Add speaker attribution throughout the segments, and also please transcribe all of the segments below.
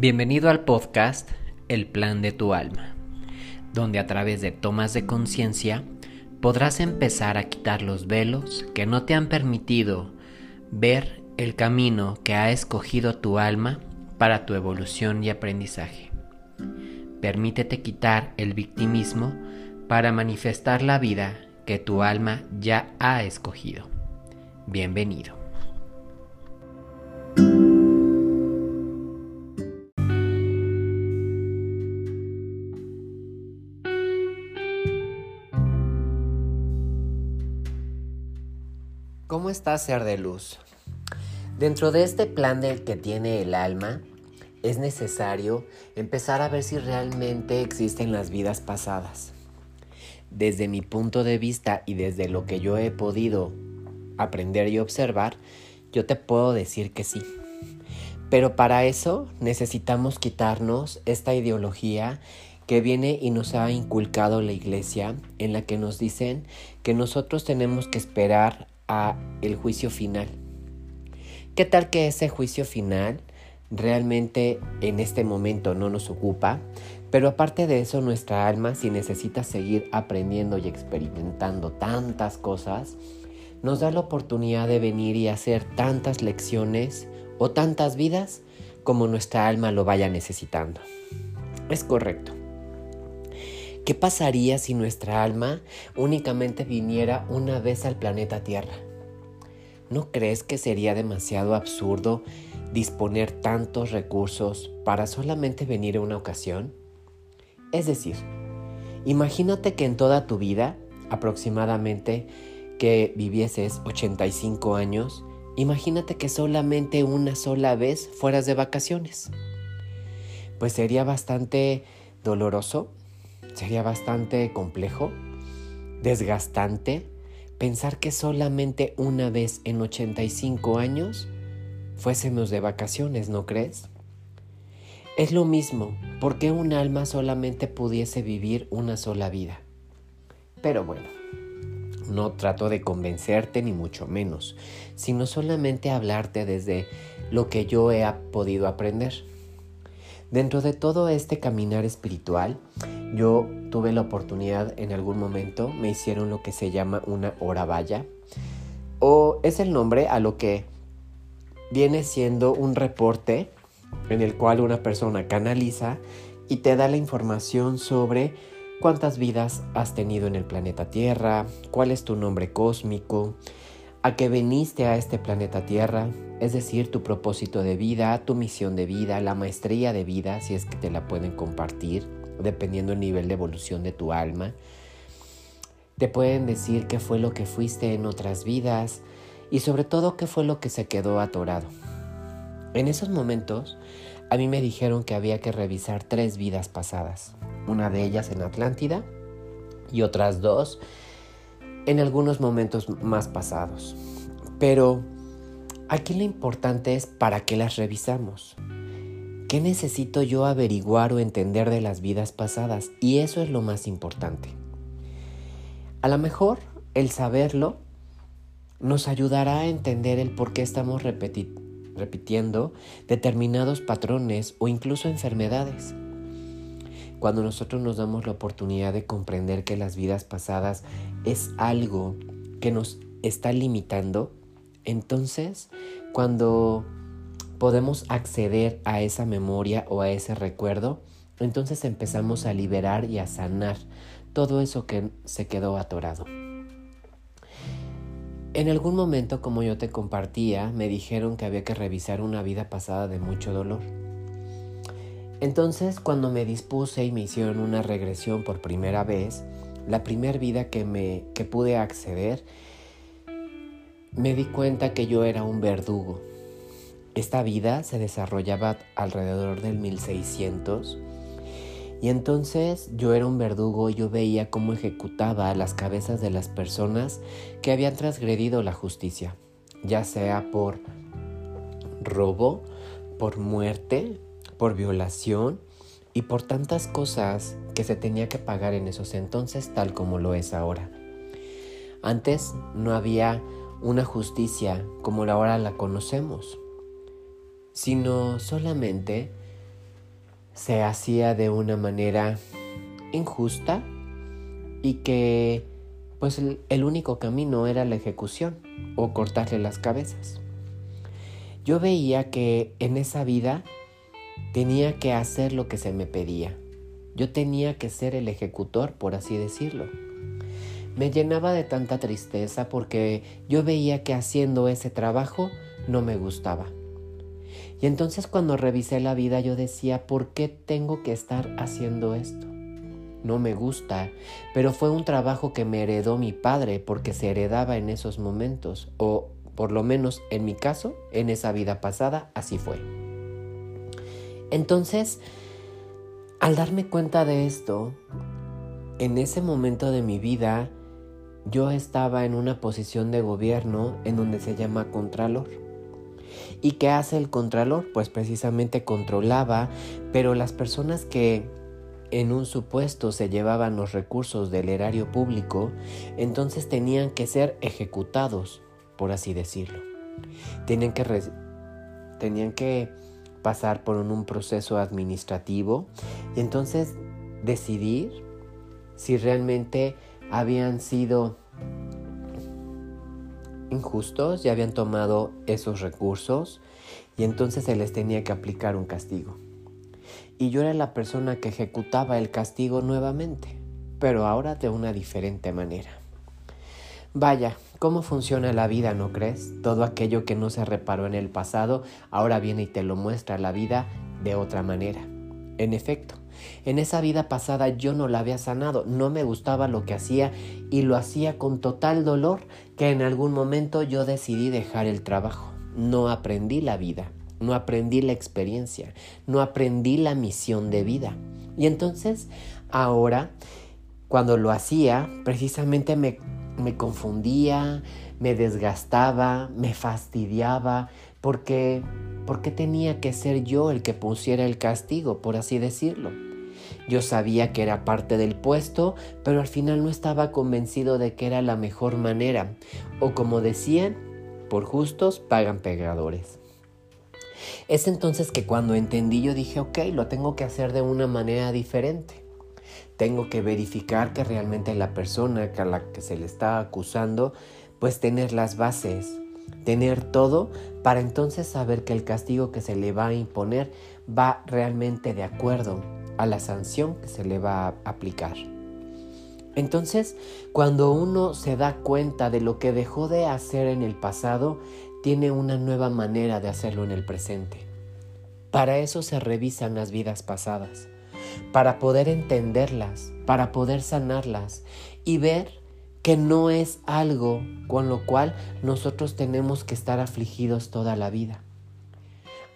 Speaker 1: Bienvenido al podcast El Plan de tu Alma, donde a través de tomas de conciencia podrás empezar a quitar los velos que no te han permitido ver el camino que ha escogido tu alma para tu evolución y aprendizaje. Permítete quitar el victimismo para manifestar la vida que tu alma ya ha escogido. Bienvenido. ¿Cómo estás, ser de luz? Dentro de este plan del que tiene el alma, es necesario empezar a ver si realmente existen las vidas pasadas. Desde mi punto de vista y desde lo que yo he podido aprender y observar, yo te puedo decir que sí. Pero para eso necesitamos quitarnos esta ideología que viene y nos ha inculcado la iglesia en la que nos dicen que nosotros tenemos que esperar a el juicio final. ¿Qué tal que ese juicio final realmente en este momento no nos ocupa? Pero aparte de eso, nuestra alma, si necesita seguir aprendiendo y experimentando tantas cosas, nos da la oportunidad de venir y hacer tantas lecciones o tantas vidas como nuestra alma lo vaya necesitando. Es correcto. ¿Qué pasaría si nuestra alma únicamente viniera una vez al planeta Tierra? ¿No crees que sería demasiado absurdo disponer tantos recursos para solamente venir una ocasión? Es decir, imagínate que en toda tu vida, aproximadamente que vivieses 85 años, imagínate que solamente una sola vez fueras de vacaciones. Pues sería bastante doloroso Sería bastante complejo, desgastante, pensar que solamente una vez en 85 años fuésemos de vacaciones, ¿no crees? Es lo mismo, porque un alma solamente pudiese vivir una sola vida? Pero bueno, no trato de convencerte ni mucho menos, sino solamente hablarte desde lo que yo he podido aprender. Dentro de todo este caminar espiritual, yo tuve la oportunidad en algún momento, me hicieron lo que se llama una hora vaya, o es el nombre a lo que viene siendo un reporte en el cual una persona canaliza y te da la información sobre cuántas vidas has tenido en el planeta Tierra, cuál es tu nombre cósmico, a qué veniste a este planeta Tierra, es decir, tu propósito de vida, tu misión de vida, la maestría de vida, si es que te la pueden compartir, dependiendo del nivel de evolución de tu alma. Te pueden decir qué fue lo que fuiste en otras vidas y sobre todo qué fue lo que se quedó atorado. En esos momentos, a mí me dijeron que había que revisar tres vidas pasadas, una de ellas en Atlántida y otras dos en algunos momentos más pasados. Pero Aquí lo importante es para qué las revisamos. ¿Qué necesito yo averiguar o entender de las vidas pasadas? Y eso es lo más importante. A lo mejor el saberlo nos ayudará a entender el por qué estamos repitiendo determinados patrones o incluso enfermedades. Cuando nosotros nos damos la oportunidad de comprender que las vidas pasadas es algo que nos está limitando, entonces, cuando podemos acceder a esa memoria o a ese recuerdo, entonces empezamos a liberar y a sanar todo eso que se quedó atorado. En algún momento, como yo te compartía, me dijeron que había que revisar una vida pasada de mucho dolor. Entonces, cuando me dispuse y me hicieron una regresión por primera vez, la primera vida que me que pude acceder me di cuenta que yo era un verdugo. Esta vida se desarrollaba alrededor del 1600 y entonces yo era un verdugo y yo veía cómo ejecutaba las cabezas de las personas que habían transgredido la justicia, ya sea por robo, por muerte, por violación y por tantas cosas que se tenía que pagar en esos entonces tal como lo es ahora. Antes no había una justicia como ahora la conocemos, sino solamente se hacía de una manera injusta y que pues el, el, único camino era la ejecución o cortarle las cabezas. Yo veía que en esa vida tenía que hacer lo que se me pedía. Yo tenía que ser el ejecutor, por así decirlo. Me llenaba de tanta tristeza porque yo veía que haciendo ese trabajo no me gustaba. Y entonces cuando revisé la vida yo decía, ¿por qué tengo que estar haciendo esto? No me gusta, pero fue un trabajo que me heredó mi padre porque se heredaba en esos momentos, o por lo menos en mi caso, en esa vida pasada, así fue. Entonces, al darme cuenta de esto, en ese momento de mi vida, yo estaba en una posición de gobierno en donde se llama contralor. ¿Y qué hace el contralor? Pues precisamente controlaba, pero las personas que en un supuesto se llevaban los recursos del erario público, entonces tenían que ser ejecutados, por así decirlo. Tenían que, tenían que pasar por un proceso administrativo y entonces decidir si realmente habían sido injustos y habían tomado esos recursos y entonces se les tenía que aplicar un castigo. Y yo era la persona que ejecutaba el castigo nuevamente, pero ahora de una diferente manera. Vaya, ¿cómo funciona la vida, no crees? Todo aquello que no se reparó en el pasado ahora viene y te lo muestra la vida de otra manera. En efecto, en esa vida pasada yo no la había sanado, no me gustaba lo que hacía y lo hacía con total dolor que en algún momento yo decidí dejar el trabajo. No aprendí la vida, no aprendí la experiencia, no aprendí la misión de vida. Y entonces ahora, cuando lo hacía, precisamente me, me confundía, me desgastaba, me fastidiaba, porque, porque tenía que ser yo el que pusiera el castigo, por así decirlo. Yo sabía que era parte del puesto, pero al final no estaba convencido de que era la mejor manera. O como decían, por justos pagan pegadores. Es entonces que cuando entendí yo dije, ok, lo tengo que hacer de una manera diferente. Tengo que verificar que realmente la persona a la que se le está acusando, pues tener las bases, tener todo para entonces saber que el castigo que se le va a imponer va realmente de acuerdo a la sanción que se le va a aplicar. Entonces, cuando uno se da cuenta de lo que dejó de hacer en el pasado, tiene una nueva manera de hacerlo en el presente. Para eso se revisan las vidas pasadas, para poder entenderlas, para poder sanarlas y ver que no es algo con lo cual nosotros tenemos que estar afligidos toda la vida.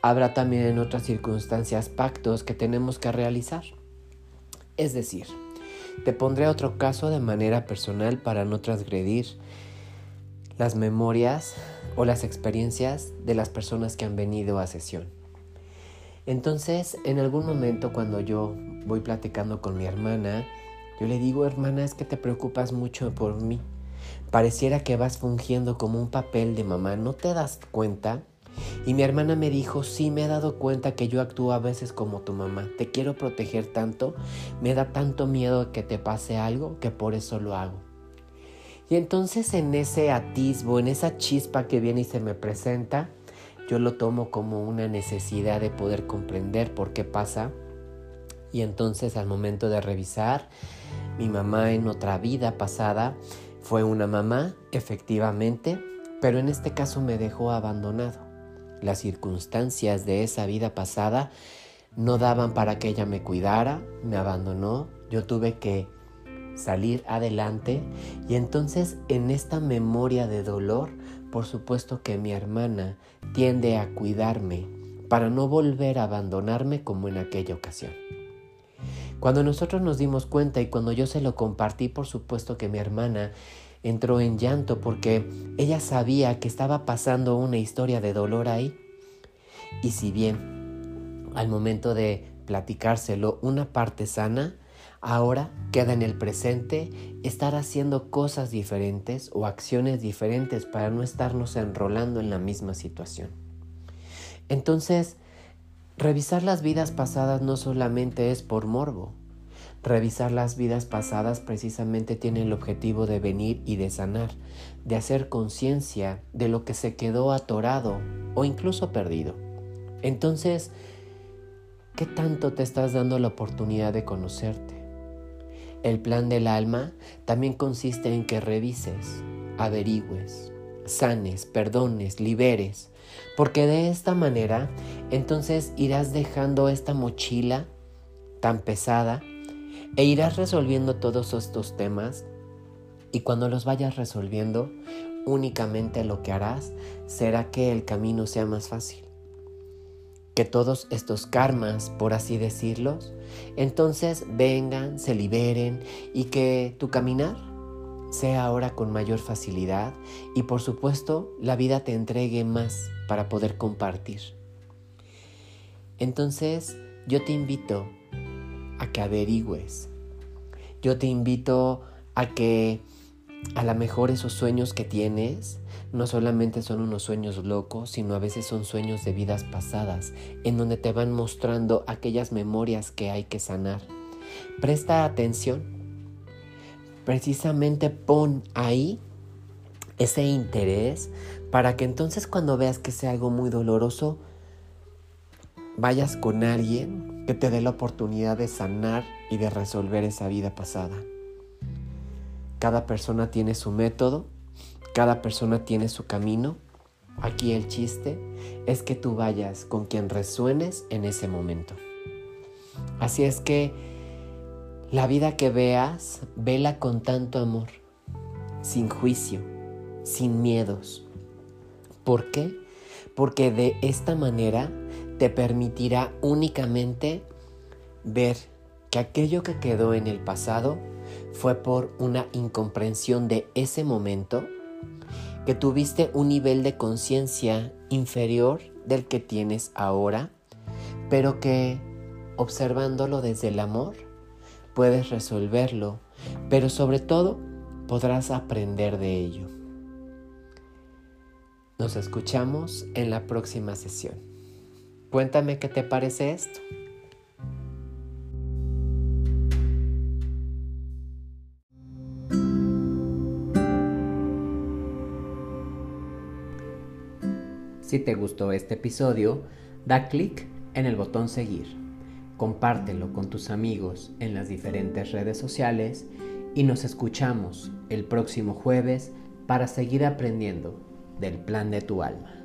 Speaker 1: Habrá también en otras circunstancias pactos que tenemos que realizar. Es decir, te pondré otro caso de manera personal para no transgredir las memorias o las experiencias de las personas que han venido a sesión. Entonces, en algún momento cuando yo voy platicando con mi hermana, yo le digo, hermana, es que te preocupas mucho por mí. Pareciera que vas fungiendo como un papel de mamá, ¿no te das cuenta? Y mi hermana me dijo, sí, me he dado cuenta que yo actúo a veces como tu mamá. Te quiero proteger tanto, me da tanto miedo que te pase algo que por eso lo hago. Y entonces en ese atisbo, en esa chispa que viene y se me presenta, yo lo tomo como una necesidad de poder comprender por qué pasa. Y entonces al momento de revisar, mi mamá en otra vida pasada fue una mamá, efectivamente, pero en este caso me dejó abandonado. Las circunstancias de esa vida pasada no daban para que ella me cuidara, me abandonó, yo tuve que salir adelante y entonces en esta memoria de dolor, por supuesto que mi hermana tiende a cuidarme para no volver a abandonarme como en aquella ocasión. Cuando nosotros nos dimos cuenta y cuando yo se lo compartí, por supuesto que mi hermana entró en llanto porque ella sabía que estaba pasando una historia de dolor ahí. Y si bien al momento de platicárselo una parte sana, ahora queda en el presente estar haciendo cosas diferentes o acciones diferentes para no estarnos enrolando en la misma situación. Entonces, revisar las vidas pasadas no solamente es por morbo. Revisar las vidas pasadas precisamente tiene el objetivo de venir y de sanar, de hacer conciencia de lo que se quedó atorado o incluso perdido. Entonces, ¿qué tanto te estás dando la oportunidad de conocerte? El plan del alma también consiste en que revises, averigües, sanes, perdones, liberes, porque de esta manera entonces irás dejando esta mochila tan pesada e irás resolviendo todos estos temas y cuando los vayas resolviendo, únicamente lo que harás será que el camino sea más fácil. Que todos estos karmas, por así decirlos, entonces vengan, se liberen y que tu caminar sea ahora con mayor facilidad y por supuesto la vida te entregue más para poder compartir. Entonces yo te invito a que averigües. Yo te invito a que a lo mejor esos sueños que tienes no solamente son unos sueños locos, sino a veces son sueños de vidas pasadas, en donde te van mostrando aquellas memorias que hay que sanar. Presta atención. Precisamente pon ahí ese interés para que entonces cuando veas que sea algo muy doloroso, vayas con alguien que te dé la oportunidad de sanar y de resolver esa vida pasada. Cada persona tiene su método, cada persona tiene su camino. Aquí el chiste es que tú vayas con quien resuenes en ese momento. Así es que la vida que veas, vela con tanto amor, sin juicio, sin miedos. ¿Por qué? Porque de esta manera te permitirá únicamente ver que aquello que quedó en el pasado fue por una incomprensión de ese momento, que tuviste un nivel de conciencia inferior del que tienes ahora, pero que observándolo desde el amor puedes resolverlo, pero sobre todo podrás aprender de ello. Nos escuchamos en la próxima sesión. Cuéntame qué te parece esto. Si te gustó este episodio, da clic en el botón seguir, compártelo con tus amigos en las diferentes redes sociales y nos escuchamos el próximo jueves para seguir aprendiendo del plan de tu alma.